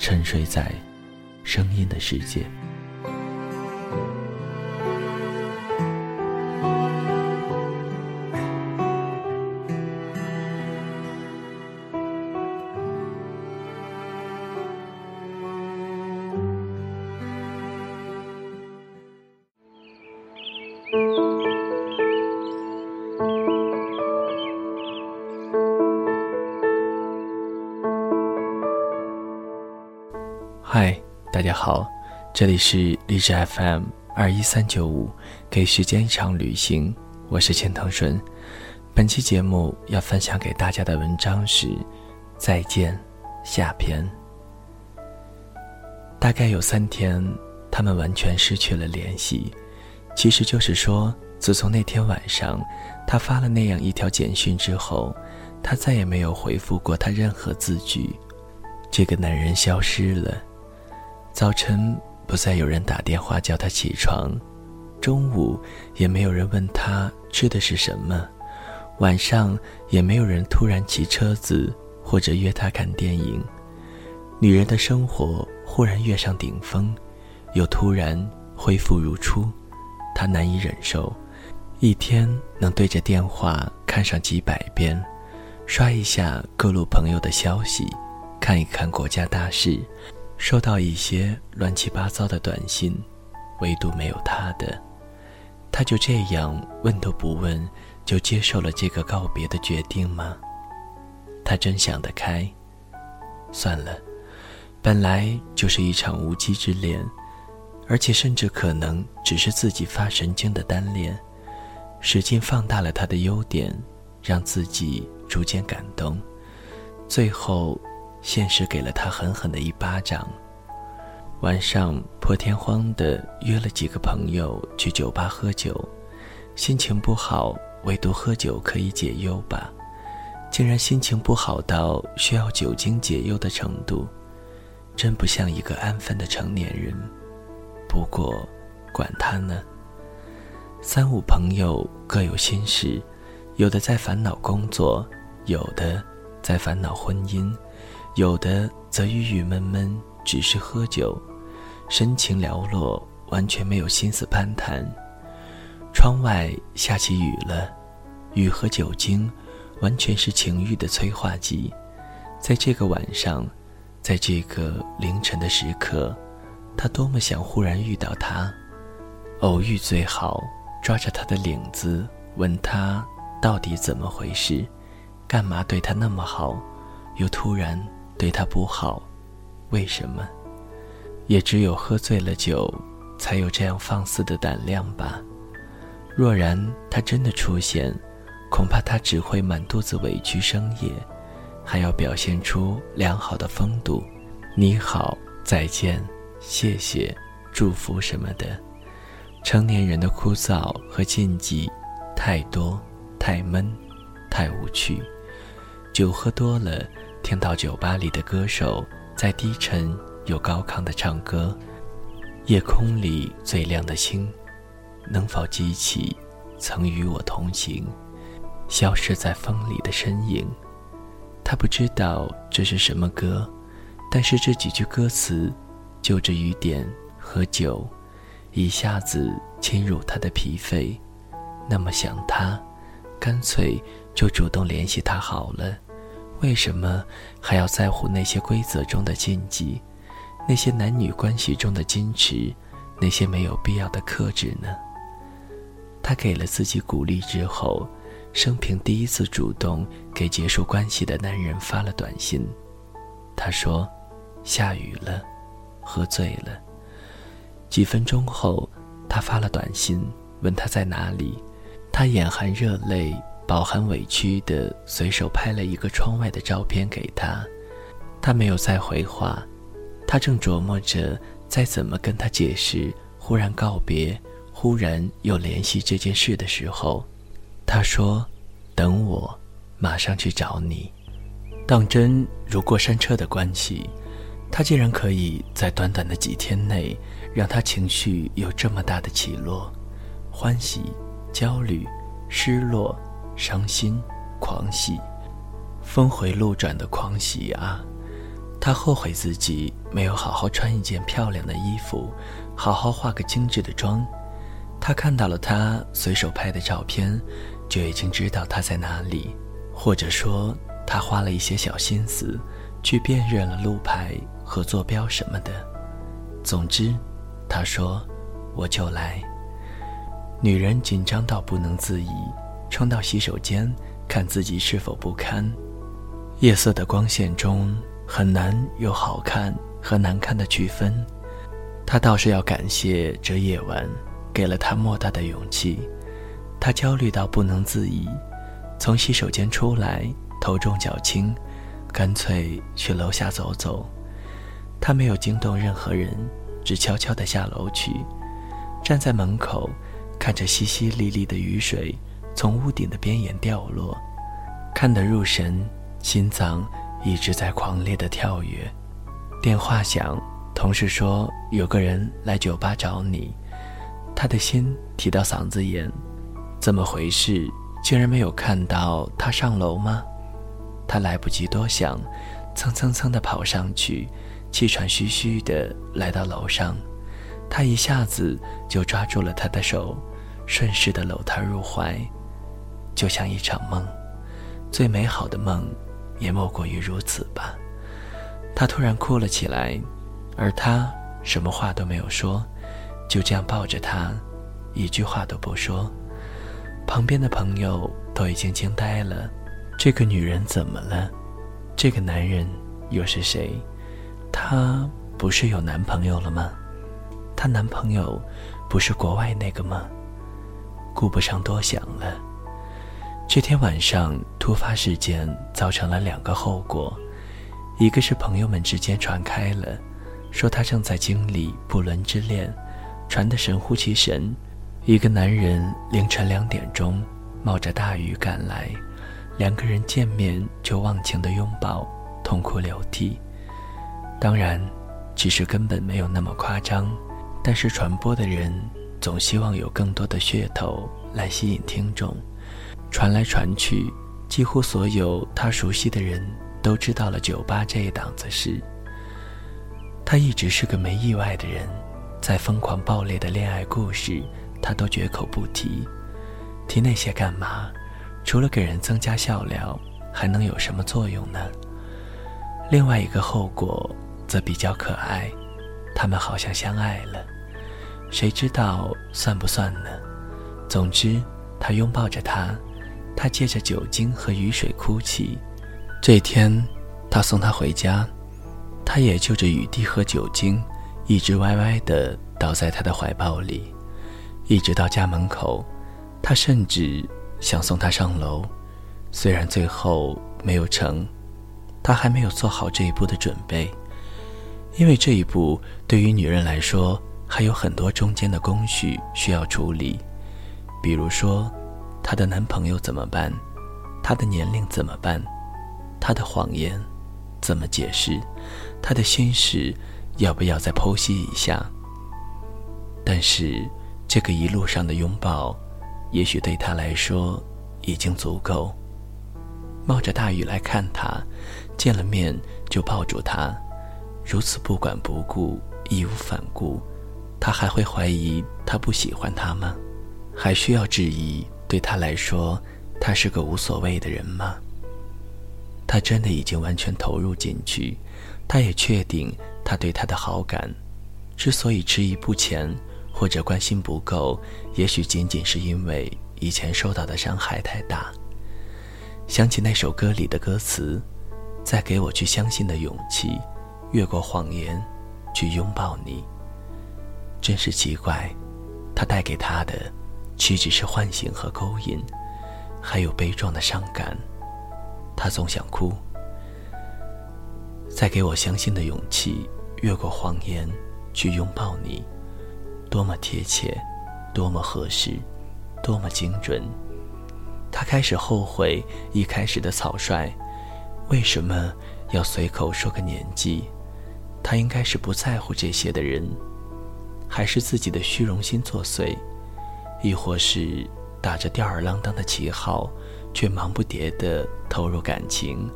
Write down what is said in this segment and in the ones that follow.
沉睡在声音的世界。这里是励志 FM 二一三九五，给时间一场旅行，我是钱腾顺。本期节目要分享给大家的文章是《再见》下篇。大概有三天，他们完全失去了联系。其实就是说，自从那天晚上他发了那样一条简讯之后，他再也没有回复过他任何字句。这个男人消失了。早晨不再有人打电话叫他起床，中午也没有人问他吃的是什么，晚上也没有人突然骑车子或者约他看电影。女人的生活忽然跃上顶峰，又突然恢复如初，她难以忍受。一天能对着电话看上几百遍，刷一下各路朋友的消息，看一看国家大事。收到一些乱七八糟的短信，唯独没有他的，他就这样问都不问，就接受了这个告别的决定吗？他真想得开，算了，本来就是一场无稽之恋，而且甚至可能只是自己发神经的单恋，使劲放大了他的优点，让自己逐渐感动，最后。现实给了他狠狠的一巴掌。晚上破天荒的约了几个朋友去酒吧喝酒，心情不好，唯独喝酒可以解忧吧？竟然心情不好到需要酒精解忧的程度，真不像一个安分的成年人。不过，管他呢。三五朋友各有心事，有的在烦恼工作，有的在烦恼婚姻。有的则郁郁闷闷，只是喝酒，神情寥落，完全没有心思攀谈。窗外下起雨了，雨和酒精，完全是情欲的催化剂。在这个晚上，在这个凌晨的时刻，他多么想忽然遇到他，偶遇最好，抓着他的领子，问他到底怎么回事，干嘛对他那么好，又突然。对他不好，为什么？也只有喝醉了酒，才有这样放肆的胆量吧。若然他真的出现，恐怕他只会满肚子委屈生夜，还要表现出良好的风度，你好，再见，谢谢，祝福什么的。成年人的枯燥和禁忌，太多，太闷，太无趣。酒喝多了。听到酒吧里的歌手在低沉又高亢的唱歌，夜空里最亮的星，能否激起曾与我同行、消失在风里的身影？他不知道这是什么歌，但是这几句歌词，就着雨点和酒，一下子侵入他的脾肺。那么想他，干脆就主动联系他好了。为什么还要在乎那些规则中的禁忌？那些男女关系中的矜持，那些没有必要的克制呢？他给了自己鼓励之后，生平第一次主动给结束关系的男人发了短信。他说：“下雨了，喝醉了。”几分钟后，他发了短信问他在哪里，他眼含热泪。饱含委屈的随手拍了一个窗外的照片给他，他没有再回话。他正琢磨着再怎么跟他解释忽然告别、忽然又联系这件事的时候，他说：“等我，马上去找你。”当真如过山车的关系，他竟然可以在短短的几天内让他情绪有这么大的起落，欢喜、焦虑、失落。伤心、狂喜、峰回路转的狂喜啊！他后悔自己没有好好穿一件漂亮的衣服，好好化个精致的妆。他看到了他随手拍的照片，就已经知道他在哪里，或者说他花了一些小心思，去辨认了路牌和坐标什么的。总之，他说：“我就来。”女人紧张到不能自已。冲到洗手间，看自己是否不堪。夜色的光线中，很难有好看和难看的区分。他倒是要感谢这夜晚，给了他莫大的勇气。他焦虑到不能自已，从洗手间出来，头重脚轻，干脆去楼下走走。他没有惊动任何人，只悄悄地下楼去，站在门口，看着淅淅沥沥的雨水。从屋顶的边沿掉落，看得入神，心脏一直在狂烈的跳跃。电话响，同事说有个人来酒吧找你，他的心提到嗓子眼，怎么回事？竟然没有看到他上楼吗？他来不及多想，蹭蹭蹭地跑上去，气喘吁吁地来到楼上，他一下子就抓住了他的手，顺势地搂他入怀。就像一场梦，最美好的梦，也莫过于如此吧。他突然哭了起来，而他什么话都没有说，就这样抱着他，一句话都不说。旁边的朋友都已经惊呆了：这个女人怎么了？这个男人又是谁？她不是有男朋友了吗？她男朋友不是国外那个吗？顾不上多想了。这天晚上，突发事件造成了两个后果，一个是朋友们之间传开了，说他正在经历不伦之恋，传得神乎其神；一个男人凌晨两点钟冒着大雨赶来，两个人见面就忘情的拥抱，痛哭流涕。当然，其实根本没有那么夸张，但是传播的人总希望有更多的噱头来吸引听众。传来传去，几乎所有他熟悉的人都知道了酒吧这一档子事。他一直是个没意外的人，在疯狂爆裂的恋爱故事，他都绝口不提。提那些干嘛？除了给人增加笑料，还能有什么作用呢？另外一个后果则比较可爱，他们好像相爱了，谁知道算不算呢？总之，他拥抱着她。他借着酒精和雨水哭泣。这天，他送她回家，他也就着雨滴和酒精，一直歪歪的倒在他的怀抱里，一直到家门口。他甚至想送她上楼，虽然最后没有成，他还没有做好这一步的准备，因为这一步对于女人来说还有很多中间的工序需要处理，比如说。她的男朋友怎么办？她的年龄怎么办？她的谎言怎么解释？她的心事要不要再剖析一下？但是这个一路上的拥抱，也许对她来说已经足够。冒着大雨来看她，见了面就抱住她，如此不管不顾、义无反顾，他还会怀疑他不喜欢她吗？还需要质疑？对他来说，他是个无所谓的人吗？他真的已经完全投入进去，他也确定他对她的好感，之所以迟疑不前或者关心不够，也许仅仅是因为以前受到的伤害太大。想起那首歌里的歌词，再给我去相信的勇气，越过谎言，去拥抱你。真是奇怪，他带给他的，岂止是唤醒和勾引，还有悲壮的伤感。他总想哭。再给我相信的勇气，越过谎言，去拥抱你，多么贴切，多么合适，多么精准。他开始后悔一开始的草率，为什么要随口说个年纪？他应该是不在乎这些的人，还是自己的虚荣心作祟，亦或是打着吊儿郎当的旗号，却忙不迭地投入感情？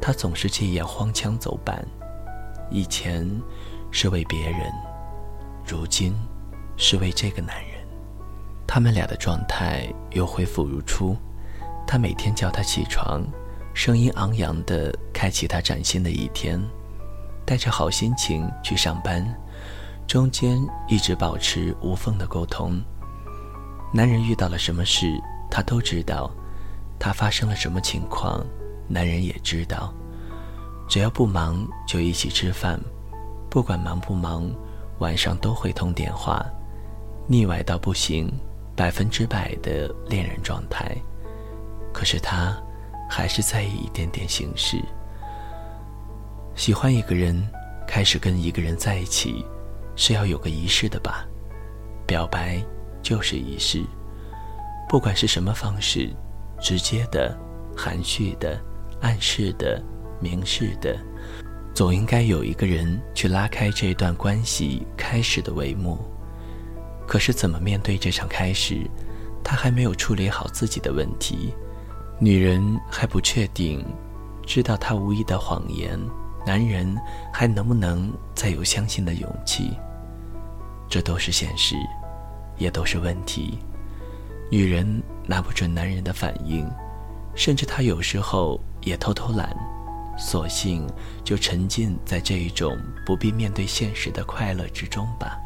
他总是这样荒腔走板，以前是为别人，如今是为这个男人。他们俩的状态又恢复如初。他每天叫他起床，声音昂扬地开启他崭新的一天，带着好心情去上班，中间一直保持无缝的沟通。男人遇到了什么事，他都知道；他发生了什么情况。男人也知道，只要不忙就一起吃饭，不管忙不忙，晚上都会通电话，腻歪到不行，百分之百的恋人状态。可是他还是在意一点点形式。喜欢一个人，开始跟一个人在一起，是要有个仪式的吧？表白就是仪式，不管是什么方式，直接的、含蓄的。暗示的、明示的，总应该有一个人去拉开这段关系开始的帷幕。可是怎么面对这场开始？他还没有处理好自己的问题，女人还不确定，知道他无意的谎言，男人还能不能再有相信的勇气？这都是现实，也都是问题。女人拿不准男人的反应。甚至她有时候也偷偷懒，索性就沉浸在这一种不必面对现实的快乐之中吧。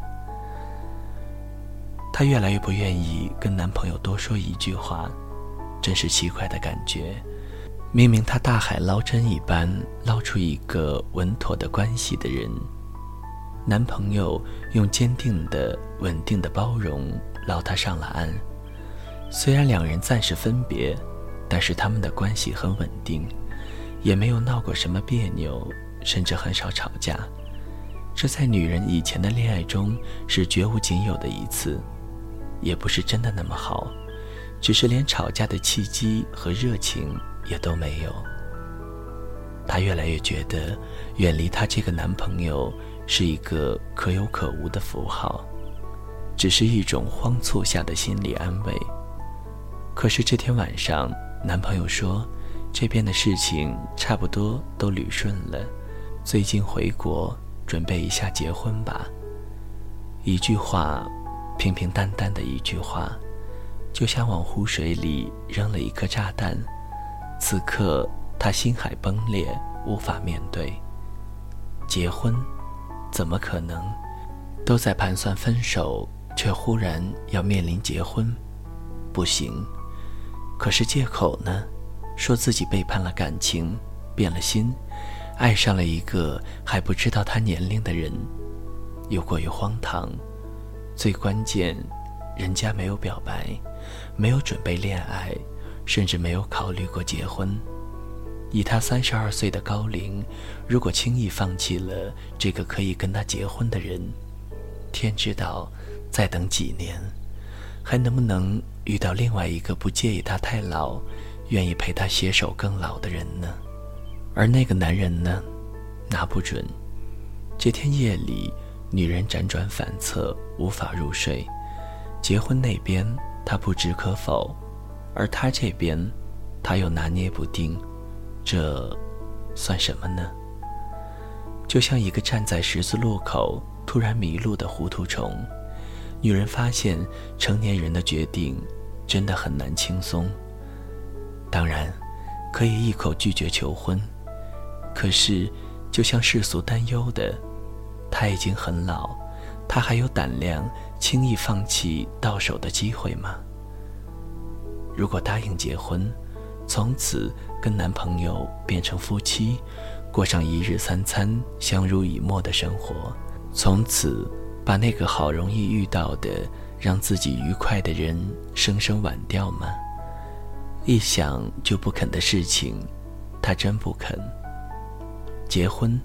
她越来越不愿意跟男朋友多说一句话，真是奇怪的感觉。明明她大海捞针一般捞出一个稳妥的关系的人，男朋友用坚定的、稳定的包容捞她上了岸。虽然两人暂时分别。但是他们的关系很稳定，也没有闹过什么别扭，甚至很少吵架。这在女人以前的恋爱中是绝无仅有的一次，也不是真的那么好，只是连吵架的契机和热情也都没有。她越来越觉得，远离她这个男朋友是一个可有可无的符号，只是一种慌促下的心理安慰。可是这天晚上。男朋友说：“这边的事情差不多都捋顺了，最近回国准备一下结婚吧。”一句话，平平淡淡的一句话，就像往湖水里扔了一颗炸弹。此刻他心海崩裂，无法面对。结婚，怎么可能？都在盘算分手，却忽然要面临结婚，不行。可是借口呢？说自己背叛了感情，变了心，爱上了一个还不知道他年龄的人，又过于荒唐。最关键，人家没有表白，没有准备恋爱，甚至没有考虑过结婚。以他三十二岁的高龄，如果轻易放弃了这个可以跟他结婚的人，天知道再等几年。还能不能遇到另外一个不介意他太老，愿意陪他携手更老的人呢？而那个男人呢？拿不准。这天夜里，女人辗转反侧，无法入睡。结婚那边，她不知可否；而他这边，他又拿捏不定。这，算什么呢？就像一个站在十字路口突然迷路的糊涂虫。女人发现，成年人的决定真的很难轻松。当然，可以一口拒绝求婚，可是，就像世俗担忧的，他已经很老，他还有胆量轻易放弃到手的机会吗？如果答应结婚，从此跟男朋友变成夫妻，过上一日三餐相濡以沫的生活，从此把那个好容易遇到的让自己愉快的人生生挽掉吗？一想就不肯的事情，他真不肯。结婚，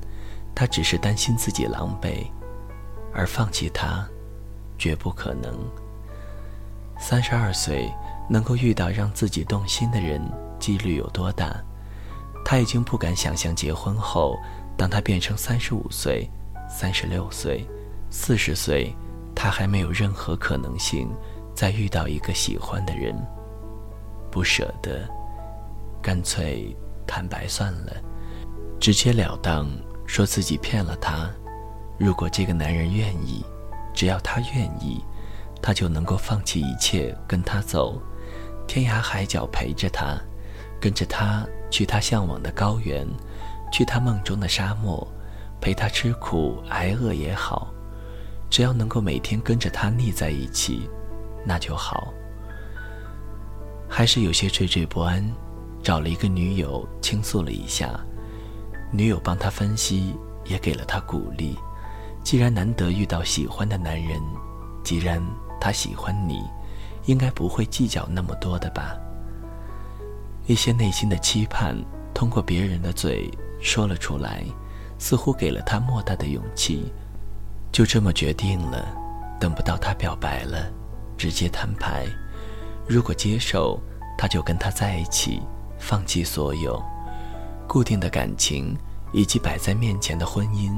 他只是担心自己狼狈，而放弃他，绝不可能。三十二岁。能够遇到让自己动心的人，几率有多大？他已经不敢想象结婚后，当他变成三十五岁、三十六岁、四十岁，他还没有任何可能性再遇到一个喜欢的人。不舍得，干脆坦白算了，直截了当说自己骗了他。如果这个男人愿意，只要他愿意，他就能够放弃一切跟他走。天涯海角陪着他，跟着他去他向往的高原，去他梦中的沙漠，陪他吃苦挨饿也好，只要能够每天跟着他腻在一起，那就好。还是有些惴惴不安，找了一个女友倾诉了一下，女友帮他分析，也给了他鼓励。既然难得遇到喜欢的男人，既然他喜欢你。应该不会计较那么多的吧。一些内心的期盼，通过别人的嘴说了出来，似乎给了他莫大的勇气。就这么决定了，等不到他表白了，直接摊牌。如果接受，他就跟他在一起，放弃所有固定的感情以及摆在面前的婚姻。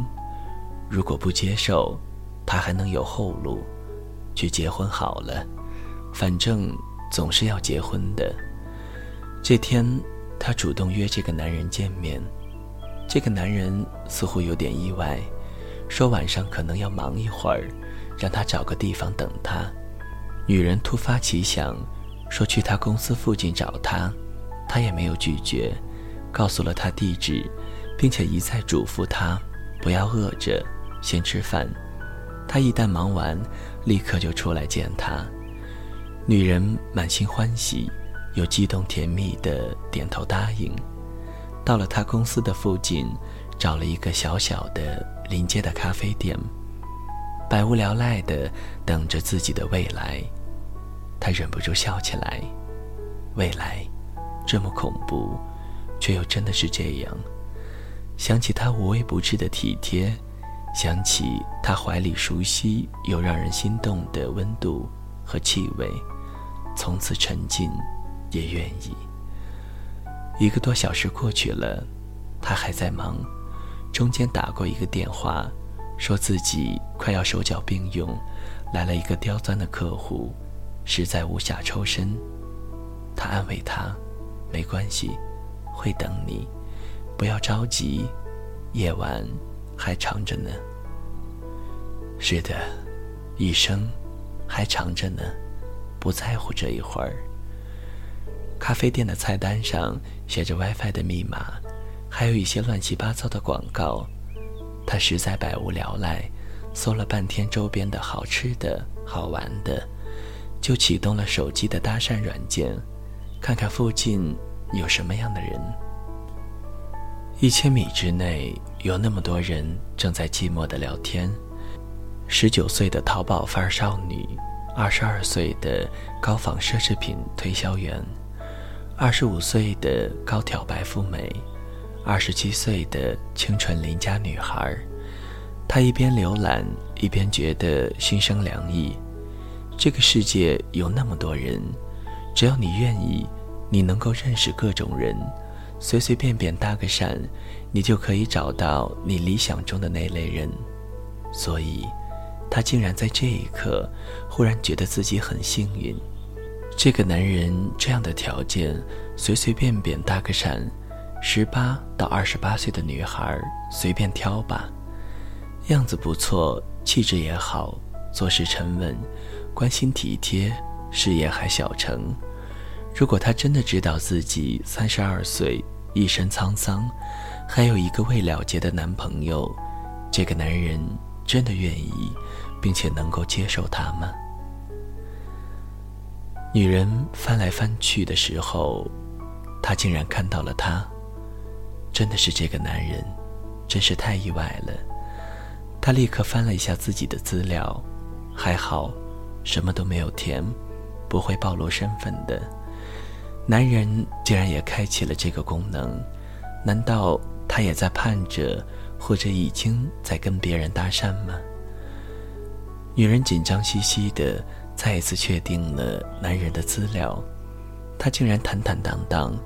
如果不接受，他还能有后路，去结婚好了。反正总是要结婚的。这天，她主动约这个男人见面。这个男人似乎有点意外，说晚上可能要忙一会儿，让他找个地方等他。女人突发奇想，说去他公司附近找他，他也没有拒绝，告诉了他地址，并且一再嘱咐他不要饿着，先吃饭。他一旦忙完，立刻就出来见他。女人满心欢喜，又激动甜蜜的点头答应。到了他公司的附近，找了一个小小的临街的咖啡店，百无聊赖的等着自己的未来。他忍不住笑起来，未来这么恐怖，却又真的是这样。想起他无微不至的体贴，想起他怀里熟悉又让人心动的温度和气味。从此沉浸，也愿意。一个多小时过去了，他还在忙，中间打过一个电话，说自己快要手脚并用，来了一个刁钻的客户，实在无暇抽身。他安慰他：“没关系，会等你，不要着急，夜晚还长着呢。”是的，一生还长着呢。不在乎这一会儿。咖啡店的菜单上写着 WiFi 的密码，还有一些乱七八糟的广告。他实在百无聊赖，搜了半天周边的好吃的、好玩的，就启动了手机的搭讪软件，看看附近有什么样的人。一千米之内有那么多人正在寂寞的聊天。十九岁的淘宝范儿少女。二十二岁的高仿奢侈品推销员，二十五岁的高挑白富美，二十七岁的清纯邻家女孩。她一边浏览，一边觉得心生凉意。这个世界有那么多人，只要你愿意，你能够认识各种人，随随便便搭个讪，你就可以找到你理想中的那类人。所以。她竟然在这一刻，忽然觉得自己很幸运。这个男人这样的条件，随随便便搭个讪，十八到二十八岁的女孩随便挑吧，样子不错，气质也好，做事沉稳，关心体贴，事业还小成。如果他真的知道自己三十二岁，一身沧桑，还有一个未了结的男朋友，这个男人。真的愿意，并且能够接受他吗？女人翻来翻去的时候，她竟然看到了他，真的是这个男人，真是太意外了。她立刻翻了一下自己的资料，还好，什么都没有填，不会暴露身份的。男人竟然也开启了这个功能，难道他也在盼着，或者已经在跟别人搭讪吗？女人紧张兮兮的再一次确定了男人的资料，他竟然坦坦荡荡，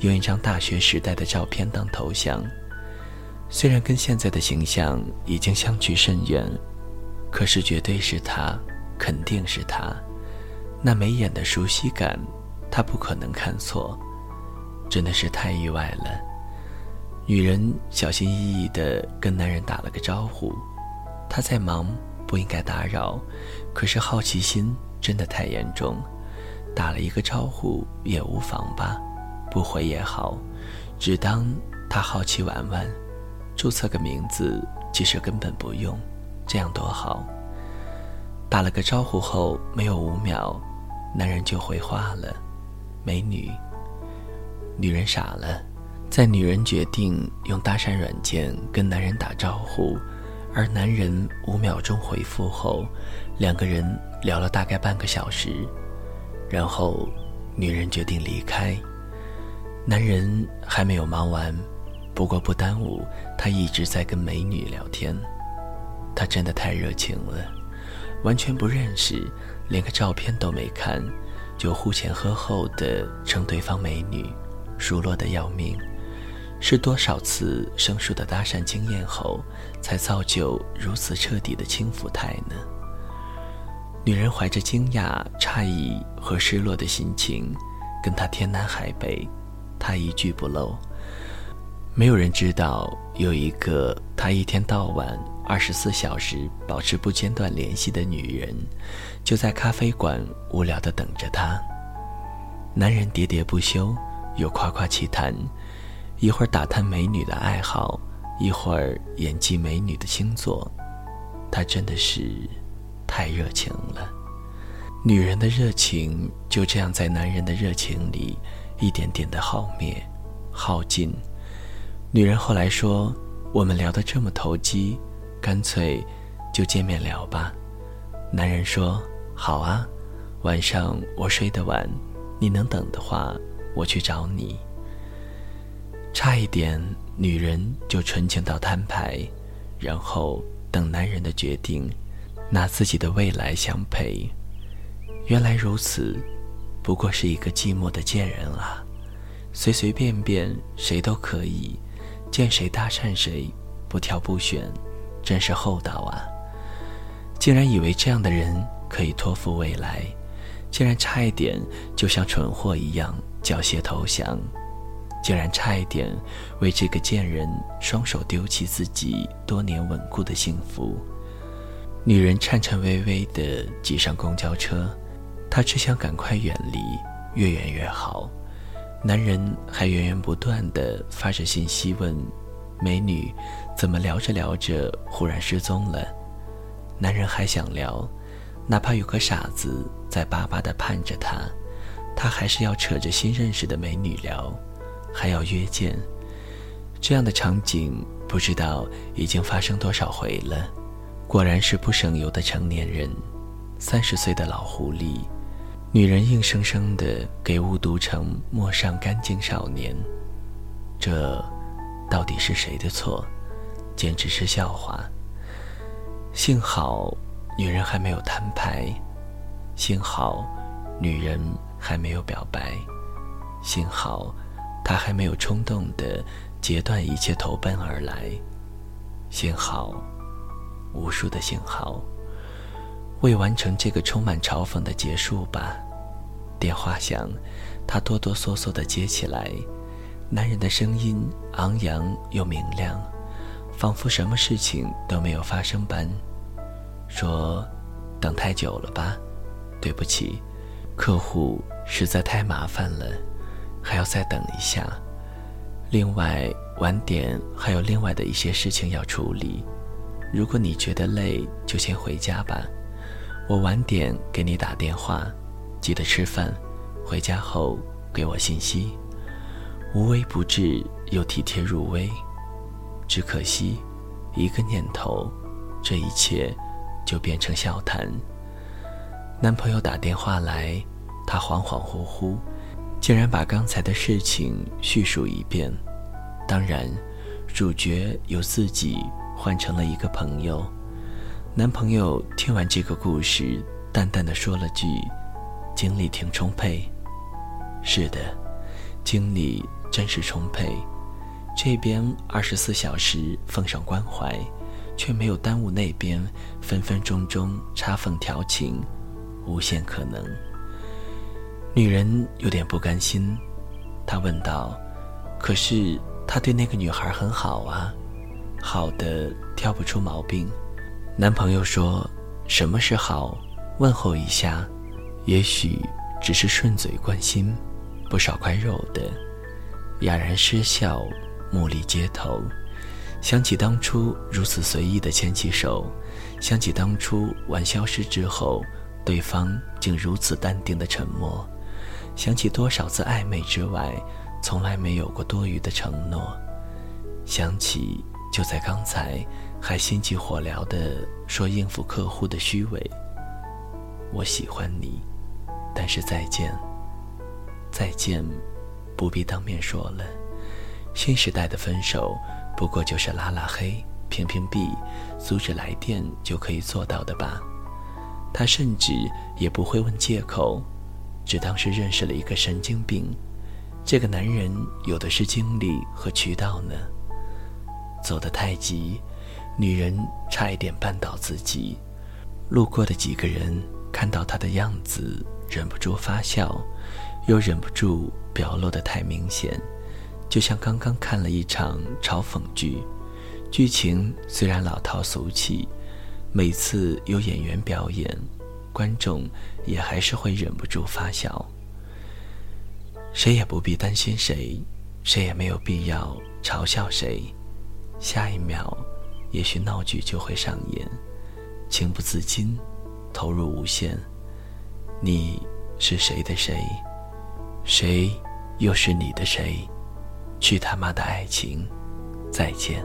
用一张大学时代的照片当头像。虽然跟现在的形象已经相距甚远，可是绝对是他，肯定是他，那眉眼的熟悉感。他不可能看错，真的是太意外了。女人小心翼翼地跟男人打了个招呼，他在忙，不应该打扰。可是好奇心真的太严重，打了一个招呼也无妨吧，不回也好，只当他好奇玩玩。注册个名字，其实根本不用，这样多好。打了个招呼后，没有五秒，男人就回话了。美女，女人傻了。在女人决定用搭讪软件跟男人打招呼，而男人五秒钟回复后，两个人聊了大概半个小时，然后女人决定离开。男人还没有忙完，不过不耽误他一直在跟美女聊天。他真的太热情了，完全不认识，连个照片都没看。就呼前喝后的称对方美女，熟络的要命，是多少次生疏的搭讪经验后，才造就如此彻底的轻浮态呢？女人怀着惊讶、诧异和失落的心情，跟他天南海北，他一句不漏。没有人知道，有一个他一天到晚、二十四小时保持不间断联系的女人。就在咖啡馆无聊地等着他。男人喋喋不休，又夸夸其谈，一会儿打探美女的爱好，一会儿演技美女的星座。他真的是太热情了。女人的热情就这样在男人的热情里一点点的耗灭、耗尽。女人后来说：“我们聊得这么投机，干脆就见面聊吧。”男人说。好啊，晚上我睡得晚，你能等的话，我去找你。差一点，女人就纯情到摊牌，然后等男人的决定，拿自己的未来相陪。原来如此，不过是一个寂寞的贱人啊，随随便便谁都可以，见谁搭讪谁，不挑不选，真是厚道啊！竟然以为这样的人。可以托付未来，竟然差一点就像蠢货一样缴械投降，竟然差一点为这个贱人双手丢弃自己多年稳固的幸福。女人颤颤巍巍地挤上公交车，她只想赶快远离，越远越好。男人还源源不断地发着信息问：“美女，怎么聊着聊着忽然失踪了？”男人还想聊。哪怕有个傻子在巴巴地盼着他，他还是要扯着新认识的美女聊，还要约见。这样的场景不知道已经发生多少回了。果然是不省油的成年人，三十岁的老狐狸，女人硬生生的给误读成陌上干净少年。这，到底是谁的错？简直是笑话。幸好。女人还没有摊牌，幸好，女人还没有表白，幸好，他还没有冲动的截断一切投奔而来，幸好，无数的幸好，为完成这个充满嘲讽的结束吧。电话响，他哆哆嗦嗦的接起来，男人的声音昂扬又明亮，仿佛什么事情都没有发生般。说，等太久了吧？对不起，客户实在太麻烦了，还要再等一下。另外，晚点还有另外的一些事情要处理。如果你觉得累，就先回家吧。我晚点给你打电话，记得吃饭。回家后给我信息。无微不至又体贴入微，只可惜，一个念头，这一切就变成笑谈。男朋友打电话来，他恍恍惚惚，竟然把刚才的事情叙述一遍。当然，主角由自己换成了一个朋友。男朋友听完这个故事，淡淡的说了句：“精力挺充沛。”是的，精力。真是充沛，这边二十四小时奉上关怀，却没有耽误那边分分钟钟插缝调情，无限可能。女人有点不甘心，她问道：“可是他对那个女孩很好啊，好的挑不出毛病。”男朋友说：“什么是好？问候一下，也许只是顺嘴关心，不少块肉的。”哑然失笑，目力街头，想起当初如此随意的牵起手，想起当初玩消失之后，对方竟如此淡定的沉默，想起多少次暧昧之外，从来没有过多余的承诺，想起就在刚才还心急火燎的说应付客户的虚伪。我喜欢你，但是再见，再见。不必当面说了，新时代的分手不过就是拉拉黑、屏屏蔽、阻止来电就可以做到的吧？他甚至也不会问借口，只当是认识了一个神经病。这个男人有的是精力和渠道呢。走得太急，女人差一点绊倒自己。路过的几个人看到他的样子，忍不住发笑。又忍不住表露得太明显，就像刚刚看了一场嘲讽剧，剧情虽然老套俗气，每次有演员表演，观众也还是会忍不住发笑。谁也不必担心谁，谁也没有必要嘲笑谁。下一秒，也许闹剧就会上演，情不自禁，投入无限。你是谁的谁？谁又是你的谁？去他妈的爱情！再见。